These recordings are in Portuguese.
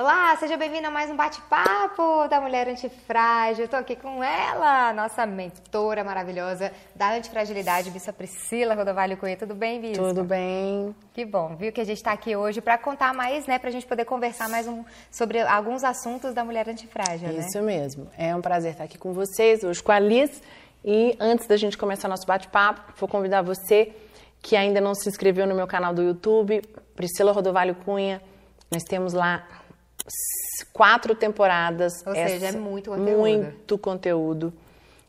Olá, seja bem-vindo a mais um bate-papo da Mulher Antifrágil. Eu tô aqui com ela, nossa mentora maravilhosa da antifragilidade, Bispa Priscila Rodovalho Cunha. Tudo bem, Bispa? Tudo bem. Que bom, viu que a gente está aqui hoje para contar mais, né, para a gente poder conversar mais um, sobre alguns assuntos da Mulher Antifrágil, né? Isso mesmo. É um prazer estar aqui com vocês, hoje com a Liz. E antes da gente começar nosso bate-papo, vou convidar você que ainda não se inscreveu no meu canal do YouTube, Priscila Rodovalho Cunha. Nós temos lá quatro temporadas. Ou seja, é muito conteúdo. Muito conteúdo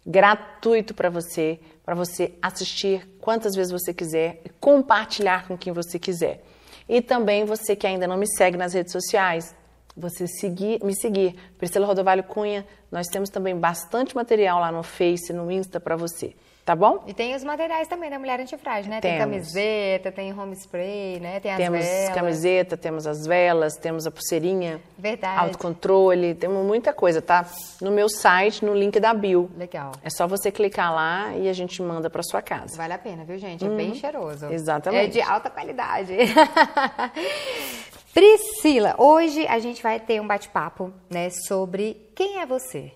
gratuito para você, para você assistir quantas vezes você quiser e compartilhar com quem você quiser. E também você que ainda não me segue nas redes sociais, você seguir, me seguir, Priscila Rodovalho Cunha. Nós temos também bastante material lá no Face, no Insta para você tá bom? E tem os materiais também da Mulher Antifrágil, né? Temos. Tem camiseta, tem home spray, né? Tem as temos velas. camiseta, temos as velas, temos a pulseirinha. Verdade. Autocontrole, temos muita coisa, tá? No meu site, no link da bio. Legal. É só você clicar lá e a gente manda para sua casa. Vale a pena, viu, gente? É bem uhum. cheiroso. Exatamente. É de alta qualidade. Priscila, hoje a gente vai ter um bate-papo, né, sobre quem é você.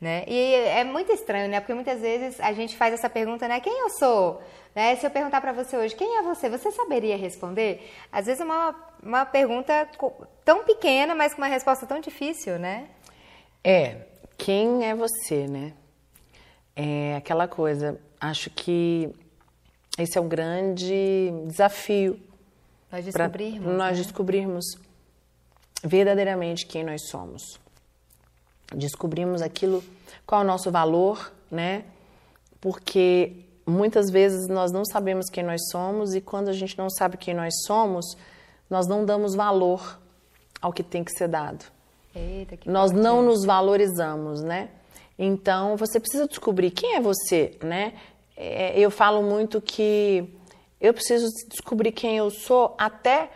Né? E é muito estranho, né? Porque muitas vezes a gente faz essa pergunta, né? Quem eu sou? Né? Se eu perguntar para você hoje, quem é você? Você saberia responder? Às vezes é uma, uma pergunta tão pequena, mas com uma resposta tão difícil, né? É, quem é você, né? É aquela coisa, acho que esse é um grande desafio. Nós descobrirmos. Nós né? descobrirmos verdadeiramente quem nós somos descobrimos aquilo, qual é o nosso valor, né? Porque muitas vezes nós não sabemos quem nós somos e quando a gente não sabe quem nós somos, nós não damos valor ao que tem que ser dado. Eita, que nós não nos valorizamos, né? Então você precisa descobrir quem é você, né? É, eu falo muito que eu preciso descobrir quem eu sou até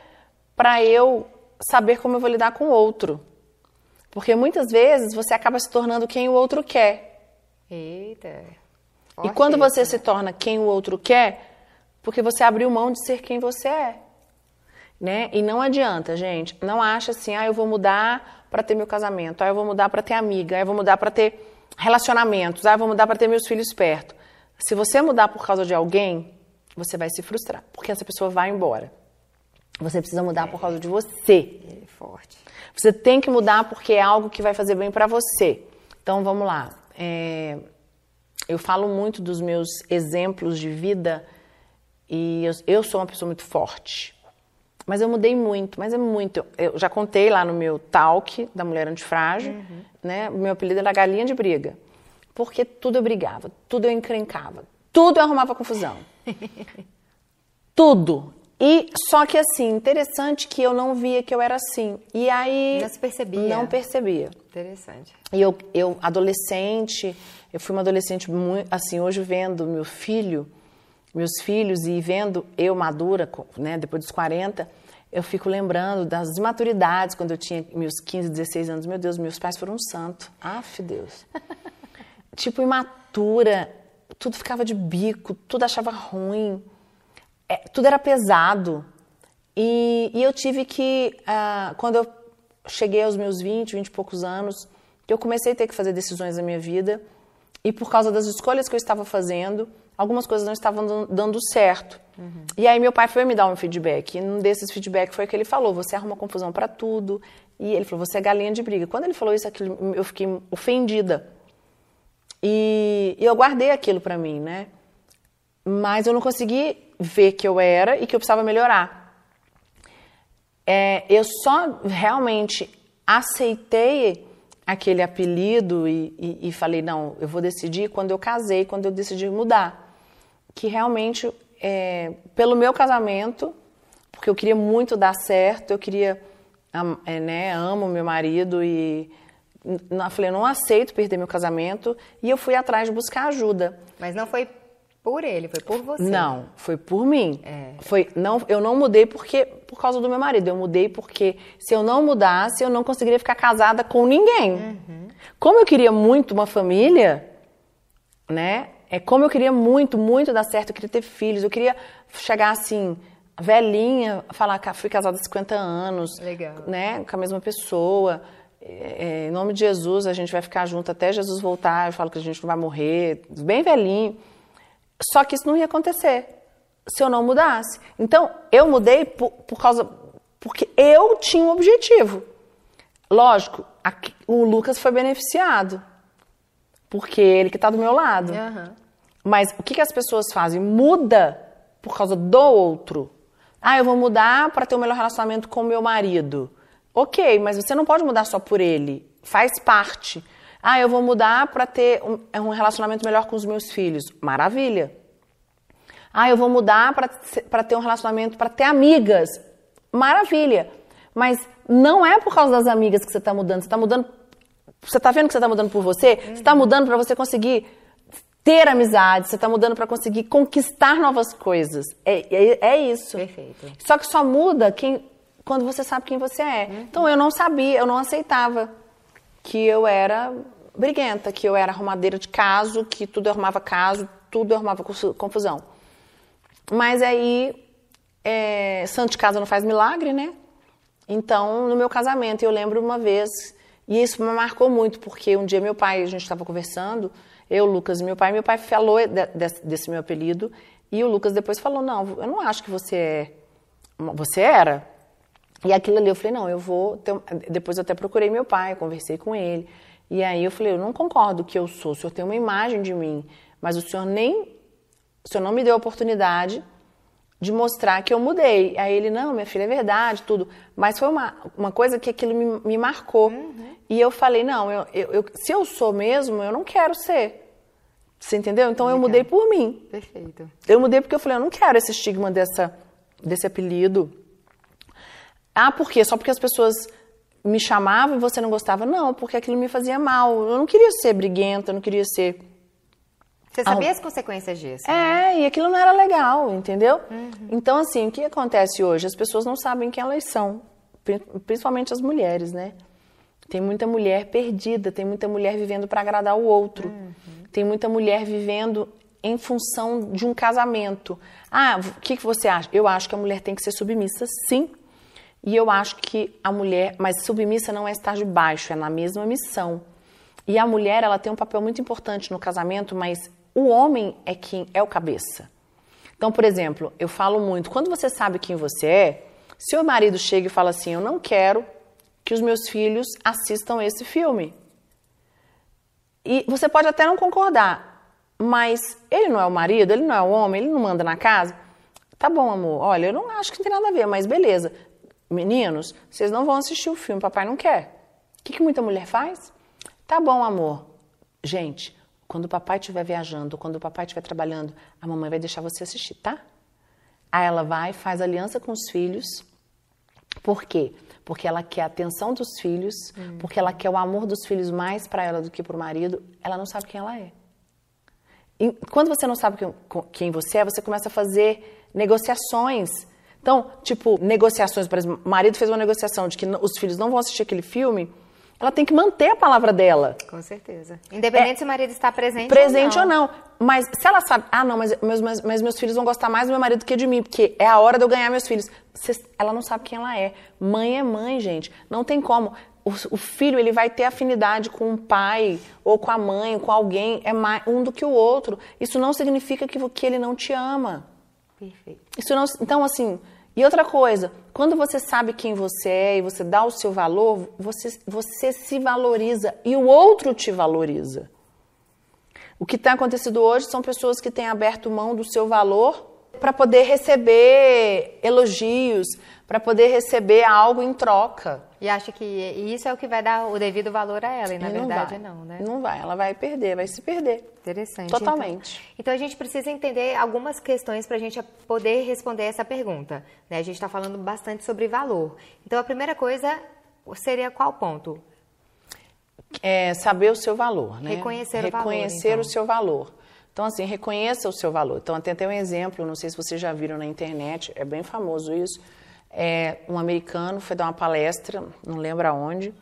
para eu saber como eu vou lidar com o outro. Porque muitas vezes você acaba se tornando quem o outro quer. Eita. E quando você se torna quem o outro quer, porque você abriu mão de ser quem você é. Né? E não adianta, gente. Não acha assim, ah, eu vou mudar para ter meu casamento, ah, eu vou mudar para ter amiga, ah, eu vou mudar para ter relacionamentos, ah, eu vou mudar para ter meus filhos perto. Se você mudar por causa de alguém, você vai se frustrar, porque essa pessoa vai embora. Você precisa mudar por causa de você. É forte. Você tem que mudar porque é algo que vai fazer bem para você. Então vamos lá. É, eu falo muito dos meus exemplos de vida e eu, eu, sou uma pessoa muito forte. Mas eu mudei muito, mas é muito. Eu já contei lá no meu talk da Mulher Antifrágil, uhum. né? Meu apelido era Galinha de Briga. Porque tudo eu brigava, tudo eu encrencava, tudo eu arrumava confusão. tudo. E só que assim, interessante que eu não via que eu era assim. E aí não se percebia. Não percebia. Interessante. E eu, eu adolescente, eu fui uma adolescente muito assim, hoje vendo meu filho, meus filhos e vendo eu madura, né, depois dos 40, eu fico lembrando das imaturidades quando eu tinha meus 15, 16 anos. Meu Deus, meus pais foram um santo. Aff, Deus. tipo imatura, tudo ficava de bico, tudo achava ruim é, tudo era pesado. E, e eu tive que, uh, quando eu cheguei aos meus 20, 20 e poucos anos, que eu comecei a ter que fazer decisões na minha vida, e por causa das escolhas que eu estava fazendo, algumas coisas não estavam dando certo. Uhum. E aí meu pai foi me dar um feedback, e um desses feedback foi que ele falou, você arruma confusão para tudo, e ele falou, você é galinha de briga. Quando ele falou isso, eu fiquei ofendida. E, e eu guardei aquilo para mim, né? Mas eu não consegui ver que eu era e que eu precisava melhorar. É, eu só realmente aceitei aquele apelido e, e, e, falei, não, eu vou decidir quando eu casei, quando eu decidi mudar. Que realmente, é, pelo meu casamento, porque eu queria muito dar certo, eu queria, é, né, amo meu marido e eu falei, eu não aceito perder meu casamento e eu fui atrás de buscar ajuda. Mas não foi por ele, foi por você. Não, foi por mim. É. Foi, não, eu não mudei porque por causa do meu marido. Eu mudei porque se eu não mudasse, eu não conseguiria ficar casada com ninguém. Uhum. Como eu queria muito uma família, né? É como eu queria muito, muito dar certo. Eu queria ter filhos. Eu queria chegar assim, velhinha, falar que fui casada há 50 anos, Legal. né, com a mesma pessoa. É, em nome de Jesus, a gente vai ficar junto até Jesus voltar. Eu falo que a gente não vai morrer, bem velhinho. Só que isso não ia acontecer se eu não mudasse. Então, eu mudei por, por causa. Porque eu tinha um objetivo. Lógico, aqui, o Lucas foi beneficiado. Porque ele que está do meu lado. Aham. Mas o que, que as pessoas fazem? Muda por causa do outro. Ah, eu vou mudar para ter um melhor relacionamento com o meu marido. Ok, mas você não pode mudar só por ele. Faz parte. Ah, eu vou mudar para ter um, um relacionamento melhor com os meus filhos. Maravilha. Ah, eu vou mudar para ter um relacionamento, para ter amigas. Maravilha. Mas não é por causa das amigas que você está mudando. Você está mudando. Você está vendo que você está mudando por você? Você está mudando para você conseguir ter amizade, você está mudando para conseguir conquistar novas coisas. É, é, é, isso. Perfeito. Só que só muda quem, quando você sabe quem você é. Uhum. Então eu não sabia, eu não aceitava que eu era briguenta, que eu era arrumadeira de caso, que tudo eu arrumava caso, tudo eu arrumava confusão. Mas aí, é, santo de casa não faz milagre, né? Então, no meu casamento, eu lembro uma vez, e isso me marcou muito, porque um dia meu pai, a gente estava conversando, eu, Lucas e meu pai. Meu pai falou desse, desse, meu apelido e o Lucas depois falou: Não, eu não acho que você é. Você era. E aquilo ali eu falei: Não, eu vou. Ter... Depois eu até procurei meu pai, conversei com ele. E aí eu falei: Eu não concordo que eu sou. O senhor tem uma imagem de mim, mas o senhor nem. O senhor não me deu a oportunidade de mostrar que eu mudei. Aí ele, não, minha filha, é verdade, tudo. Mas foi uma, uma coisa que aquilo me, me marcou. Uhum. E eu falei, não, eu, eu, eu, se eu sou mesmo, eu não quero ser. Você entendeu? Então Legal. eu mudei por mim. Perfeito. Eu mudei porque eu falei, eu não quero esse estigma dessa, desse apelido. Ah, por quê? Só porque as pessoas me chamavam e você não gostava? Não, porque aquilo me fazia mal. Eu não queria ser briguenta, eu não queria ser você sabia ah, as consequências disso? É, né? e aquilo não era legal, entendeu? Uhum. Então, assim, o que acontece hoje? As pessoas não sabem quem elas são, principalmente as mulheres, né? Tem muita mulher perdida, tem muita mulher vivendo para agradar o outro, uhum. tem muita mulher vivendo em função de um casamento. Ah, o que, que você acha? Eu acho que a mulher tem que ser submissa, sim. E eu acho que a mulher, mas submissa não é estar de baixo, é na mesma missão. E a mulher, ela tem um papel muito importante no casamento, mas o homem é quem é o cabeça. Então, por exemplo, eu falo muito, quando você sabe quem você é, se o marido chega e fala assim, eu não quero que os meus filhos assistam esse filme. E você pode até não concordar, mas ele não é o marido, ele não é o homem, ele não manda na casa. Tá bom, amor, olha, eu não acho que tem nada a ver, mas beleza. Meninos, vocês não vão assistir o filme, papai não quer. O que, que muita mulher faz? Tá bom, amor. Gente, quando o papai estiver viajando, quando o papai estiver trabalhando, a mamãe vai deixar você assistir, tá? Aí ela vai, faz aliança com os filhos. Por quê? Porque ela quer a atenção dos filhos, hum. porque ela quer o amor dos filhos mais para ela do que para o marido. Ela não sabe quem ela é. E quando você não sabe quem você é, você começa a fazer negociações. Então, tipo, negociações, por exemplo, o marido fez uma negociação de que os filhos não vão assistir aquele filme ela tem que manter a palavra dela. Com certeza. Independente é, se o marido está presente, presente ou não. ou não. Mas se ela sabe, ah, não, mas meus, mas, mas meus filhos vão gostar mais do meu marido que de mim, porque é a hora de eu ganhar meus filhos. ela não sabe quem ela é. Mãe é mãe, gente. Não tem como. O, o, filho ele vai ter afinidade com o pai ou com a mãe, com alguém, é mais um do que o outro. Isso não significa que, que ele não te ama. Perfeito. Isso não, então, assim, e outra coisa, quando você sabe quem você é e você dá o seu valor, você, você se valoriza e o outro te valoriza. O que tem acontecido hoje são pessoas que têm aberto mão do seu valor para poder receber elogios, para poder receber algo em troca. E acha que isso é o que vai dar o devido valor a ela, e na e não verdade vai. não, né? Não vai, ela vai perder, vai se perder. Interessante. Totalmente. Então, então a gente precisa entender algumas questões para a gente poder responder essa pergunta. Né? A gente está falando bastante sobre valor. Então a primeira coisa seria qual ponto? É saber o seu valor, né? Reconhecer, Reconhecer o valor. Reconhecer então. o seu valor. Então, assim, reconheça o seu valor. Então, até tem um exemplo, não sei se vocês já viram na internet, é bem famoso isso é, um americano foi dar uma palestra, não lembro aonde,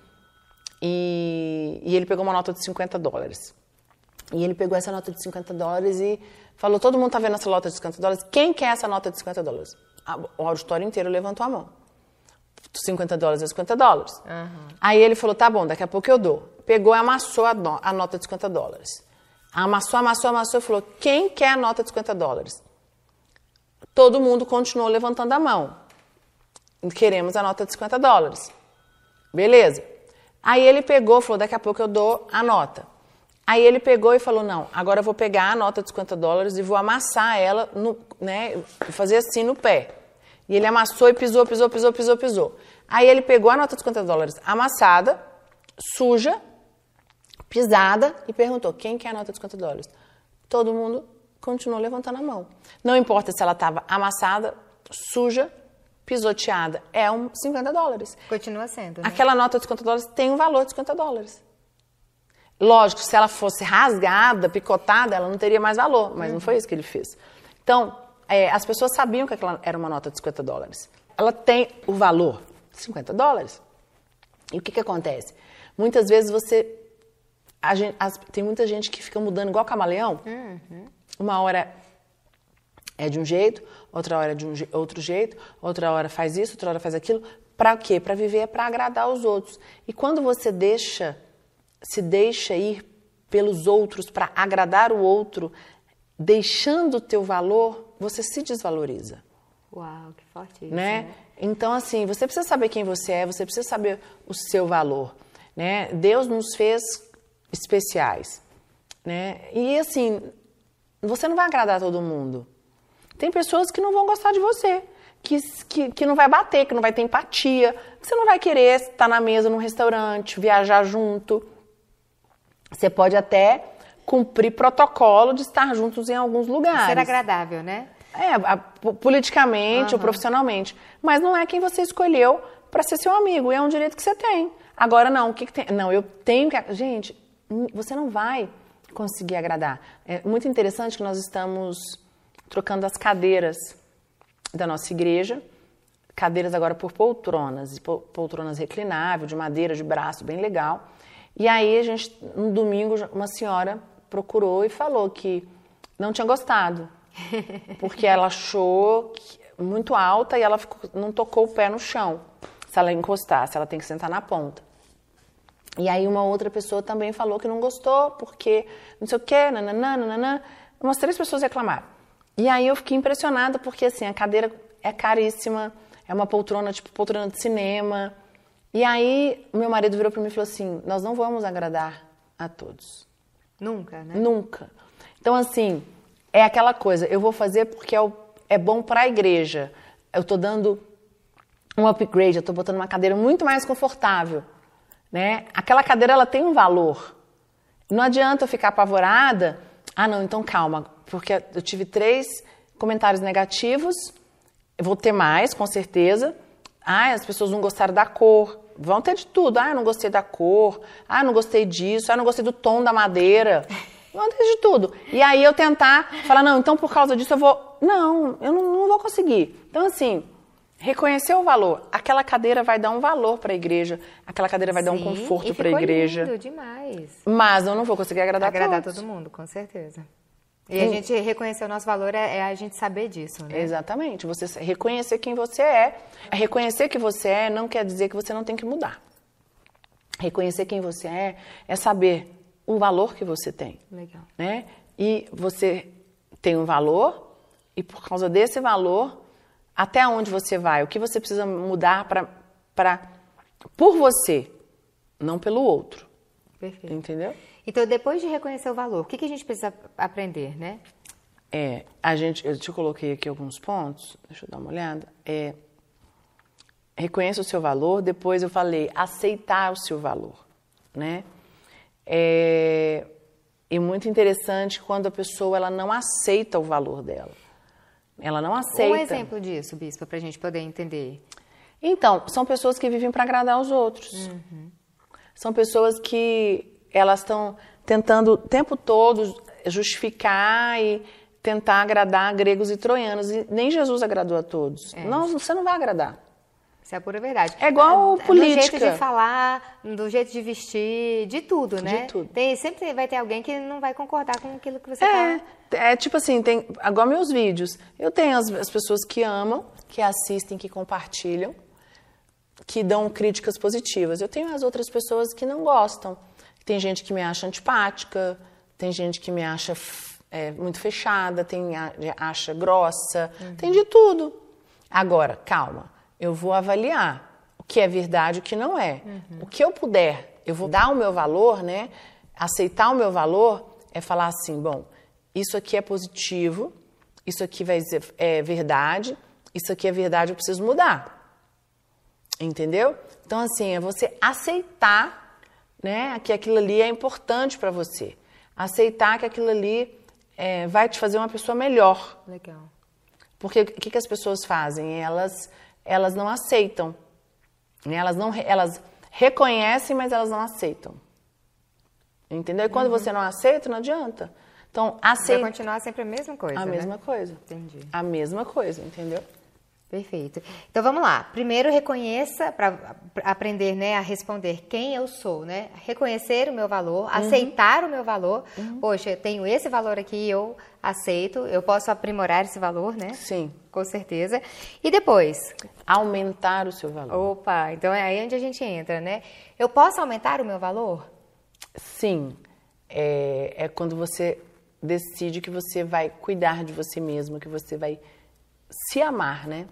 e, e ele pegou uma nota de 50 dólares. E ele pegou essa nota de 50 dólares e falou: todo mundo está vendo essa nota de 50 dólares, quem quer essa nota de 50 dólares? o auditório inteiro levantou a mão. 50 dólares é 50 dólares. Uhum. Aí ele falou, tá bom, daqui a pouco eu dou. Pegou e amassou a, no, a nota de 50 dólares. Amassou, amassou, amassou e falou, quem quer a nota de 50 dólares? Todo mundo continuou levantando a mão. Queremos a nota de 50 dólares. Beleza. Aí ele pegou falou, daqui a pouco eu dou a nota. Aí ele pegou e falou, não, agora eu vou pegar a nota de 50 dólares e vou amassar ela, no, né, fazer assim no pé. E ele amassou e pisou, pisou, pisou, pisou, pisou. Aí ele pegou a nota de 50 dólares amassada, suja, pisada e perguntou: quem quer a nota de 50 dólares? Todo mundo continuou levantando a mão. Não importa se ela estava amassada, suja, pisoteada, é um 50 dólares. Continua sendo. Né? Aquela nota de 50 dólares tem um valor de 50 dólares. Lógico, se ela fosse rasgada, picotada, ela não teria mais valor, mas uhum. não foi isso que ele fez. Então, é, as pessoas sabiam que aquela era uma nota de 50 dólares. Ela tem o valor 50 dólares. E o que, que acontece? Muitas vezes você. Gente, as, tem muita gente que fica mudando igual camaleão. Uhum. Uma hora é de um jeito, outra hora é de um outro jeito, outra hora faz isso, outra hora faz aquilo. Para quê? Para viver, para agradar os outros. E quando você deixa, se deixa ir pelos outros para agradar o outro, deixando o teu valor, você se desvaloriza. Uau, que forte isso, né? né? Então, assim, você precisa saber quem você é, você precisa saber o seu valor, né? Deus nos fez especiais, né? E, assim, você não vai agradar todo mundo. Tem pessoas que não vão gostar de você, que, que, que não vai bater, que não vai ter empatia, que você não vai querer estar na mesa num restaurante, viajar junto. Você pode até cumprir protocolo de estar juntos em alguns lugares. Ser agradável, né? É, a, politicamente uhum. ou profissionalmente. Mas não é quem você escolheu para ser seu amigo. E é um direito que você tem. Agora, não, o que, que tem? Não, eu tenho que. Gente, você não vai conseguir agradar. É muito interessante que nós estamos trocando as cadeiras da nossa igreja. Cadeiras agora por poltronas, poltronas reclináveis, de madeira, de braço, bem legal. E aí, a gente, no domingo, uma senhora procurou e falou que não tinha gostado, porque ela achou muito alta e ela ficou, não tocou o pé no chão. Se ela encostasse, ela tem que sentar na ponta. E aí uma outra pessoa também falou que não gostou, porque não sei o quê, nananã, nananã. Umas três pessoas reclamaram. E aí eu fiquei impressionada, porque assim, a cadeira é caríssima, é uma poltrona, tipo poltrona de cinema. E aí meu marido virou para mim e falou assim, nós não vamos agradar a todos. Nunca, né? Nunca. Então, assim, é aquela coisa, eu vou fazer porque é, o, é bom para a igreja. Eu estou dando um upgrade, eu estou botando uma cadeira muito mais confortável. Né? Aquela cadeira ela tem um valor. Não adianta eu ficar apavorada. Ah, não, então calma, porque eu tive três comentários negativos, eu vou ter mais, com certeza. Ah, as pessoas não gostaram da cor. Vão ter de tudo. Ah, eu não gostei da cor. Ah, eu não gostei disso. Ah, eu não gostei do tom da madeira. Vão ter de tudo. E aí eu tentar falar, não, então por causa disso eu vou. Não, eu não, não vou conseguir. Então, assim, reconhecer o valor. Aquela cadeira vai dar um valor para a igreja. Aquela cadeira vai Sim, dar um conforto para a igreja. Lindo demais. Mas eu não vou conseguir agradar, agradar todos. todo mundo, com certeza. E a gente reconhecer o nosso valor é, é, a gente saber disso, né? Exatamente. Você reconhecer quem você é. Reconhecer que você é não quer dizer que você não tem que mudar. Reconhecer quem você é é saber o valor que você tem. Legal. Né? E você tem um valor e por causa desse valor, até onde você vai, o que você precisa mudar para por você, não pelo outro. Perfeito. Entendeu? Então, depois de reconhecer o valor, o que, que a gente precisa aprender, né? É, a gente, eu te coloquei aqui alguns pontos, deixa eu dar uma olhada. É, reconheça o seu valor, depois eu falei aceitar o seu valor, né? É, e muito interessante quando a pessoa ela não aceita o valor dela. Ela não aceita. Um exemplo disso, Bispa, para a gente poder entender. Então, são pessoas que vivem para agradar os outros. Uhum. São pessoas que elas estão tentando o tempo todo justificar e tentar agradar gregos e troianos. E nem Jesus agradou a todos. É. Não, você não vai agradar. Isso é a pura verdade. É igual é, política. Do jeito de falar, do jeito de vestir, de tudo, né? De tudo. Tem, sempre vai ter alguém que não vai concordar com aquilo que você é, fala. É tipo assim, tem igual meus vídeos. Eu tenho as, as pessoas que amam que assistem, que compartilham, que dão críticas positivas. Eu tenho as outras pessoas que não gostam. Tem gente que me acha antipática, tem gente que me acha é, muito fechada, tem acha grossa, uhum. tem de tudo. Agora, calma, eu vou avaliar o que é verdade e o que não é. Uhum. O que eu puder, eu vou dar o meu valor, né? Aceitar o meu valor é falar assim, bom, isso aqui é positivo, isso aqui vai dizer, é verdade, isso aqui é verdade, eu preciso mudar. Entendeu? Então, assim, é você aceitar né, que aquilo ali é importante para você. Aceitar que aquilo ali é, vai te fazer uma pessoa melhor. Legal. Porque o que, que as pessoas fazem? Elas, elas não aceitam. Né? Elas, não, elas reconhecem, mas elas não aceitam. Entendeu? E quando uhum. você não aceita, não adianta. Então, aceita. Vai continuar sempre a mesma coisa. A né? mesma coisa. Entendi. A mesma coisa, entendeu? Perfeito. Então vamos lá. Primeiro reconheça para aprender, né, a responder quem eu sou, né? Reconhecer o meu valor, uhum. aceitar o meu valor. Uhum. Poxa, eu tenho esse valor aqui, eu aceito, eu posso aprimorar esse valor, né? Sim. Com certeza. E depois? Aumentar o seu valor. Opa, então é aí onde a gente entra, né? Eu posso aumentar o meu valor? Sim. É, é quando você decide que você vai cuidar de você mesmo, que você vai se amar, né?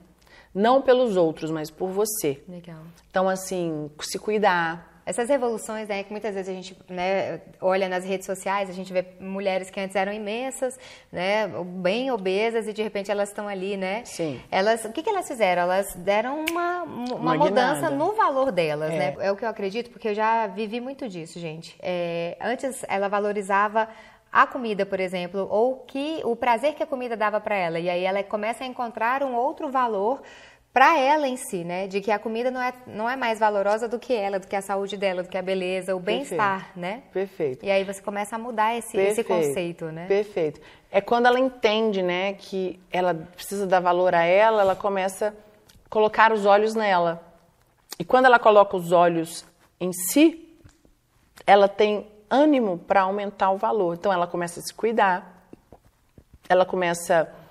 Não pelos outros, mas por você. Legal. Então, assim, se cuidar. Essas revoluções, né, que muitas vezes a gente né, olha nas redes sociais, a gente vê mulheres que antes eram imensas, né, bem obesas e de repente elas estão ali, né? Sim. Elas, o que, que elas fizeram? Elas deram uma, uma, mudança no valor delas, é. né? É o que eu acredito, porque eu já vivi muito disso, gente. É, antes ela valorizava a comida, por exemplo, ou que o prazer que a comida dava para ela. E aí ela começa a encontrar um outro valor para ela em si, né? De que a comida não é, não é mais valorosa do que ela, do que a saúde dela, do que a beleza, o bem-estar, né? Perfeito. E aí você começa a mudar esse, esse conceito, né? Perfeito. É quando ela entende, né, que ela precisa dar valor a ela, ela começa a colocar os olhos nela. E quando ela coloca os olhos em si, ela tem ânimo para aumentar o valor. Então ela começa a se cuidar, ela começa a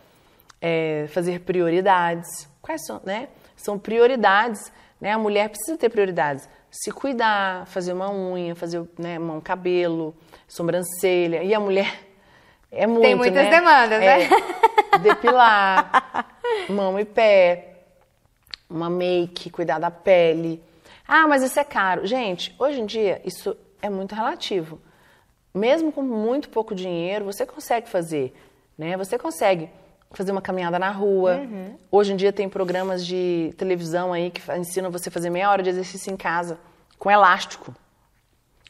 é, fazer prioridades. Quais são, né? São prioridades, né? A mulher precisa ter prioridades. Se cuidar, fazer uma unha, fazer né, um cabelo, sobrancelha. E a mulher é muito, Tem muitas né? demandas, é, né? Depilar, mão e pé, uma make, cuidar da pele. Ah, mas isso é caro. Gente, hoje em dia isso é muito relativo. Mesmo com muito pouco dinheiro, você consegue fazer, né? Você consegue fazer uma caminhada na rua. Uhum. Hoje em dia tem programas de televisão aí que ensinam você a fazer meia hora de exercício em casa com elástico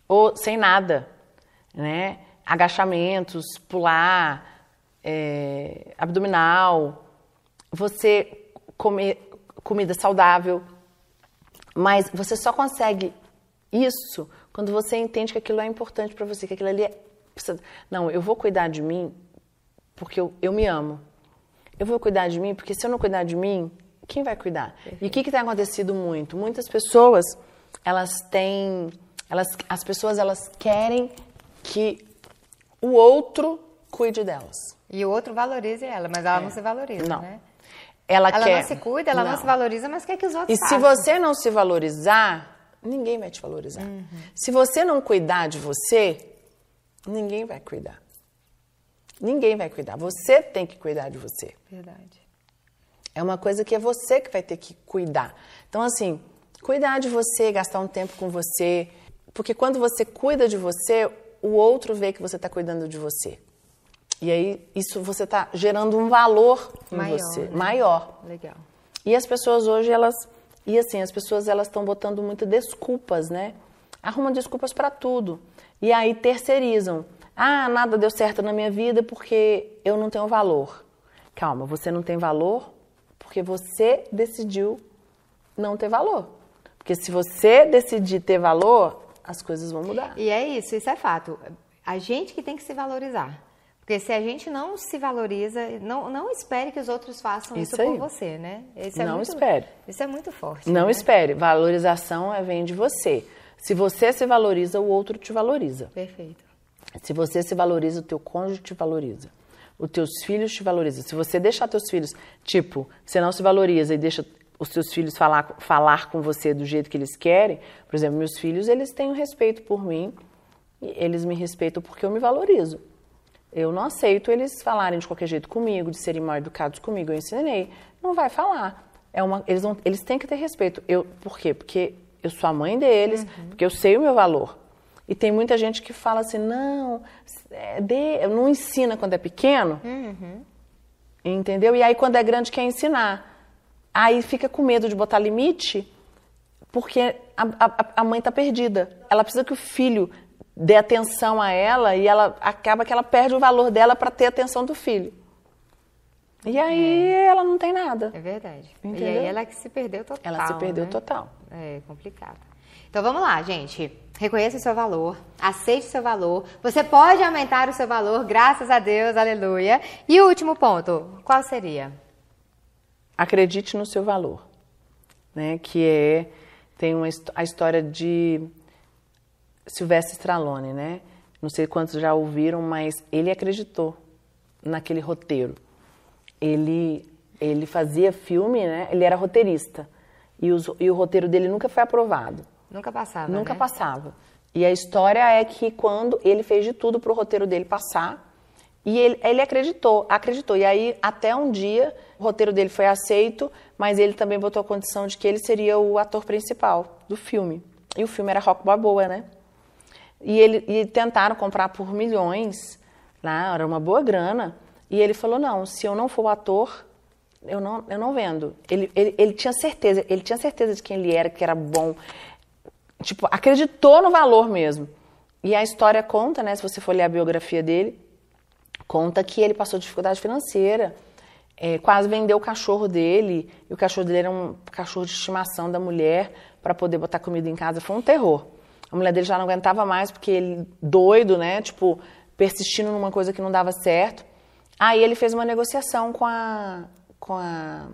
ou sem nada, né? Agachamentos, pular, é, abdominal, você comer comida saudável, mas você só consegue isso quando você entende que aquilo é importante para você, que aquilo ali é. Não, eu vou cuidar de mim porque eu, eu me amo. Eu vou cuidar de mim porque se eu não cuidar de mim, quem vai cuidar? Perfeito. E o que, que tem acontecido muito? Muitas pessoas, elas têm. Elas, as pessoas elas querem que o outro cuide delas. E o outro valorize ela, mas ela é. não se valoriza, não. né? Ela, ela quer... não se cuida, ela não. não se valoriza, mas quer que os outros E façam. se você não se valorizar, ninguém vai te valorizar. Uhum. Se você não cuidar de você, ninguém vai cuidar. Ninguém vai cuidar. Você tem que cuidar de você. Verdade. É uma coisa que é você que vai ter que cuidar. Então, assim, cuidar de você, gastar um tempo com você. Porque quando você cuida de você, o outro vê que você está cuidando de você. E aí, isso você está gerando um valor em maior, você, né? maior. Legal. E as pessoas hoje, elas e assim, as pessoas elas estão botando muitas desculpas, né? Arrumam desculpas para tudo. E aí terceirizam. Ah, nada deu certo na minha vida porque eu não tenho valor. Calma, você não tem valor porque você decidiu não ter valor. Porque se você decidir ter valor, as coisas vão mudar. E é isso, isso é fato. A gente que tem que se valorizar. Porque se a gente não se valoriza, não, não espere que os outros façam isso, isso por você, né? Isso é não muito, espere. Isso é muito forte. Não né? espere. Valorização vem de você. Se você se valoriza, o outro te valoriza. Perfeito. Se você se valoriza, o teu cônjuge te valoriza. os teus filhos te valorizam. Se você deixar teus filhos, tipo, você não se valoriza e deixa os seus filhos falar, falar com você do jeito que eles querem, por exemplo, meus filhos, eles têm um respeito por mim, eles me respeitam porque eu me valorizo. Eu não aceito eles falarem de qualquer jeito comigo, de serem mal educados comigo. Eu ensinei. Não vai falar. É uma, eles, eles têm que ter respeito. Eu, por quê? Porque eu sou a mãe deles, uhum. porque eu sei o meu valor. E tem muita gente que fala assim, não, é de, não ensina quando é pequeno. Uhum. Entendeu? E aí quando é grande quer ensinar. Aí fica com medo de botar limite, porque a, a, a mãe está perdida. Ela precisa que o filho dê atenção a ela e ela acaba que ela perde o valor dela para ter atenção do filho. E aí é. ela não tem nada. É verdade. Entendeu? E aí ela que se perdeu total. Ela se perdeu né? total. É complicado. Então vamos lá, gente. Reconheça o seu valor, aceite o seu valor. Você pode aumentar o seu valor, graças a Deus, aleluia. E o último ponto, qual seria? Acredite no seu valor, né? Que é tem uma a história de Sylvester Stallone, né? Não sei quantos já ouviram, mas ele acreditou naquele roteiro. Ele, ele fazia filme, né? Ele era roteirista. E, os, e o roteiro dele nunca foi aprovado. Nunca passava. Nunca né? passava. E a história é que quando ele fez de tudo para o roteiro dele passar, e ele, ele acreditou, acreditou. E aí, até um dia, o roteiro dele foi aceito, mas ele também botou a condição de que ele seria o ator principal do filme. E o filme era Rock Balboa, né? E, ele, e tentaram comprar por milhões, lá, era uma boa grana. E ele falou: não, se eu não for ator, eu não, eu não vendo. Ele, ele, ele tinha certeza, ele tinha certeza de quem ele era, que era bom. Tipo, acreditou no valor mesmo. E a história conta, né? Se você for ler a biografia dele, conta que ele passou dificuldade financeira, é, quase vendeu o cachorro dele, e o cachorro dele era um cachorro de estimação da mulher para poder botar comida em casa. Foi um terror. A mulher dele já não aguentava mais, porque ele, doido, né? Tipo, persistindo numa coisa que não dava certo. Aí ele fez uma negociação com a, com a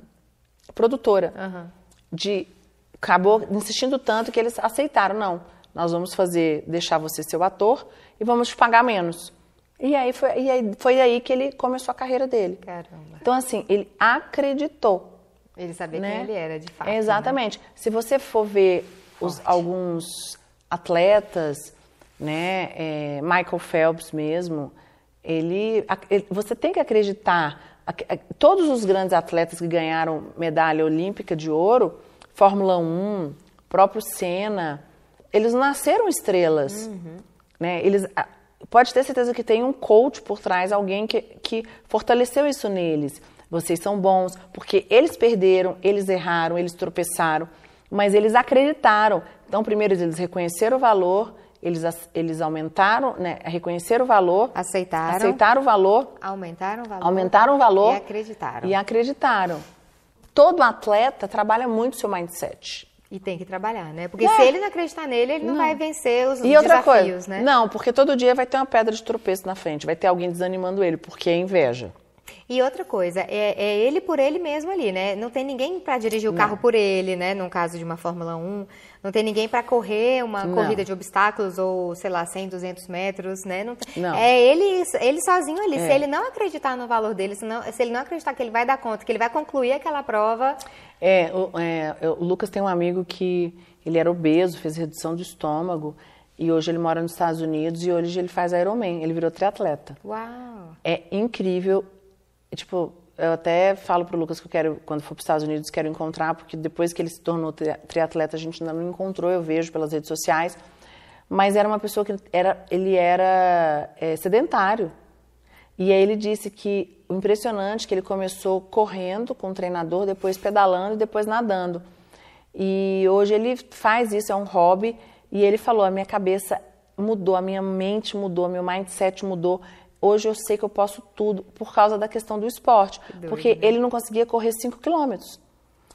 produtora. Uhum. De, acabou insistindo tanto que eles aceitaram. Não, nós vamos fazer, deixar você ser o ator e vamos te pagar menos. E aí foi, e aí, foi aí que ele começou a carreira dele. Caramba. Então, assim, ele acreditou. Ele sabia né? quem ele era, de fato. Né? Exatamente. Né? Se você for ver os, alguns atletas, né, é, Michael Phelps mesmo, ele, você tem que acreditar. Todos os grandes atletas que ganharam medalha olímpica de ouro, Fórmula 1, próprio Senna, eles nasceram estrelas. Uhum. Né? Eles, pode ter certeza que tem um coach por trás, alguém que, que fortaleceu isso neles. Vocês são bons, porque eles perderam, eles erraram, eles tropeçaram, mas eles acreditaram então, primeiro eles reconheceram o valor, eles, eles aumentaram, né, reconheceram o valor, aceitaram, aceitaram o valor, aumentaram o valor, aumentaram o valor e acreditaram. E acreditaram. Todo atleta trabalha muito seu mindset. E tem que trabalhar, né? Porque é. se ele não acreditar nele, ele não, não. vai vencer os, e outra desafios, coisa, né? Não, porque todo dia vai ter uma pedra de tropeço na frente, vai ter alguém desanimando ele, porque é inveja. E outra coisa, é, é ele por ele mesmo ali, né? Não tem ninguém para dirigir o carro por ele, né? No caso de uma Fórmula 1. Não tem ninguém para correr uma não. corrida de obstáculos ou, sei lá, 100, 200 metros, né? Não, não. É ele, ele sozinho ali. É. Se ele não acreditar no valor dele, se, não, se ele não acreditar que ele vai dar conta, que ele vai concluir aquela prova... É, o, é, o Lucas tem um amigo que ele era obeso, fez redução de estômago... E hoje ele mora nos Estados Unidos e hoje ele faz Ironman. Ele virou triatleta. Uau! É incrível tipo, eu até falo pro Lucas que eu quero, quando for para os Estados Unidos, quero encontrar, porque depois que ele se tornou triatleta, a gente ainda não encontrou, eu vejo pelas redes sociais. Mas era uma pessoa que era, ele era é, sedentário. E aí ele disse que o impressionante que ele começou correndo com o treinador, depois pedalando e depois nadando. E hoje ele faz isso, é um hobby. E ele falou: a minha cabeça mudou, a minha mente mudou, meu mindset mudou hoje eu sei que eu posso tudo por causa da questão do esporte. Doido, porque né? ele não conseguia correr 5 quilômetros.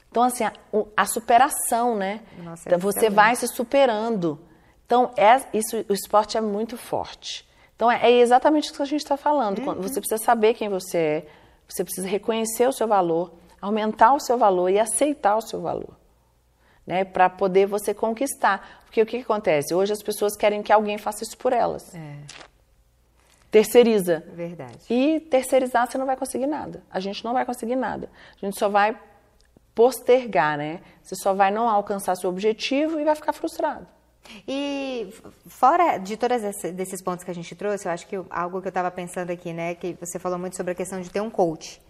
Então, assim, a, a superação, né? Nossa, é você vai se superando. Então, é, isso, o esporte é muito forte. Então, é, é exatamente isso que a gente está falando. Uhum. Você precisa saber quem você é, você precisa reconhecer o seu valor, aumentar o seu valor e aceitar o seu valor. Né, para poder você conquistar. Porque o que, que, acontece? Hoje as pessoas querem que alguém faça isso por elas. É. terceiriza. Verdade. E terceirizar você não vai conseguir nada. A gente não vai conseguir nada. A gente só vai postergar, né? Você só vai não alcançar seu objetivo e vai ficar frustrado. E fora de todos esses pontos que a gente trouxe, eu acho que algo que eu estava pensando aqui, né, que você falou muito sobre a questão de ter um coach.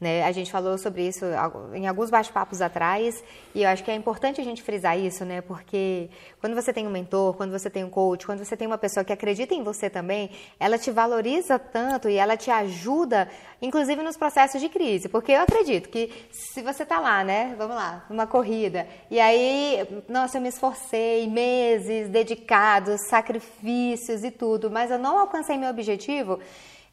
Né? A gente falou sobre isso em alguns bate-papos atrás e eu acho que é importante a gente frisar isso, né? Porque quando você tem um mentor, quando você tem um coach, quando você tem uma pessoa que acredita em você também, ela te valoriza tanto e ela te ajuda, inclusive nos processos de crise. Porque eu acredito que se você tá lá, né? Vamos lá, numa corrida, e aí, nossa, eu me esforcei meses dedicados, sacrifícios e tudo, mas eu não alcancei meu objetivo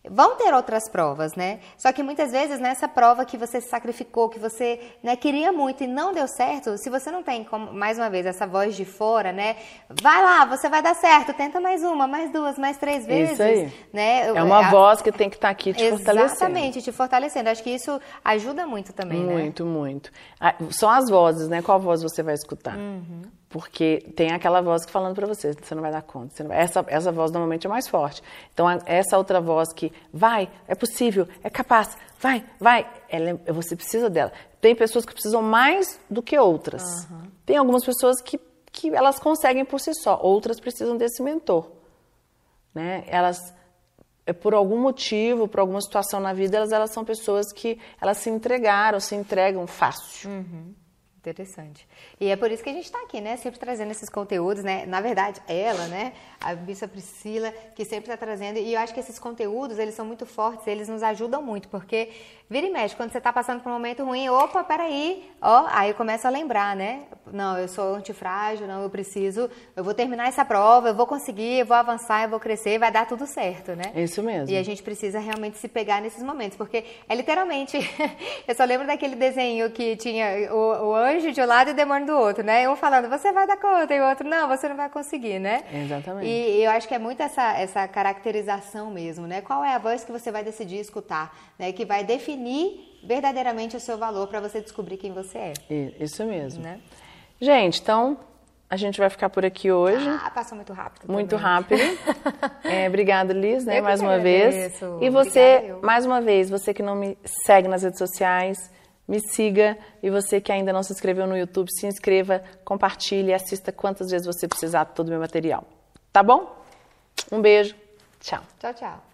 Vão ter outras provas, né? Só que muitas vezes nessa prova que você se sacrificou, que você né, queria muito e não deu certo, se você não tem, como, mais uma vez, essa voz de fora, né? Vai lá, você vai dar certo, tenta mais uma, mais duas, mais três vezes. Isso aí. Né? É uma a, voz que tem que estar tá aqui te exatamente, fortalecendo. Exatamente, te fortalecendo. Acho que isso ajuda muito também, muito, né? Muito, muito. Ah, são as vozes, né? Qual voz você vai escutar? Uhum. Porque tem aquela voz que falando para você, você não vai dar conta. Vai... Essa, essa voz normalmente é mais forte. Então, essa outra voz que vai, é possível, é capaz, vai, vai, ela, é, você precisa dela. Tem pessoas que precisam mais do que outras. Uhum. Tem algumas pessoas que, que elas conseguem por si só, outras precisam desse mentor. Né? Elas, é por algum motivo, por alguma situação na vida, elas, elas são pessoas que elas se entregaram, se entregam fácil. Uhum. Interessante. E é por isso que a gente está aqui, né? Sempre trazendo esses conteúdos, né? Na verdade, ela, né? A Bissa Priscila, que sempre está trazendo. E eu acho que esses conteúdos, eles são muito fortes, eles nos ajudam muito, porque vira e mexe, quando você está passando por um momento ruim, opa, peraí, ó, aí eu começo a lembrar, né? Não, eu sou antifrágil, não, eu preciso, eu vou terminar essa prova, eu vou conseguir, eu vou avançar, eu vou crescer, vai dar tudo certo, né? Isso mesmo. E a gente precisa realmente se pegar nesses momentos, porque é literalmente, eu só lembro daquele desenho que tinha o, o anjo de um lado e o demônio do outro, né? Um falando, você vai dar conta, e o outro, não, você não vai conseguir, né? Exatamente. E eu acho que é muito essa, essa caracterização mesmo, né? Qual é a voz que você vai decidir escutar, né? Que vai definir verdadeiramente o seu valor para você descobrir quem você é. Isso mesmo. Né? Gente, então a gente vai ficar por aqui hoje. Ah, passou muito rápido. Muito também. rápido. é, obrigada, Liz, né, mais uma vez. E você, mais uma vez, você que não me segue nas redes sociais, me siga. E você que ainda não se inscreveu no YouTube, se inscreva, compartilhe, assista quantas vezes você precisar todo o meu material. Tá bom? Um beijo. Tchau. Tchau, tchau.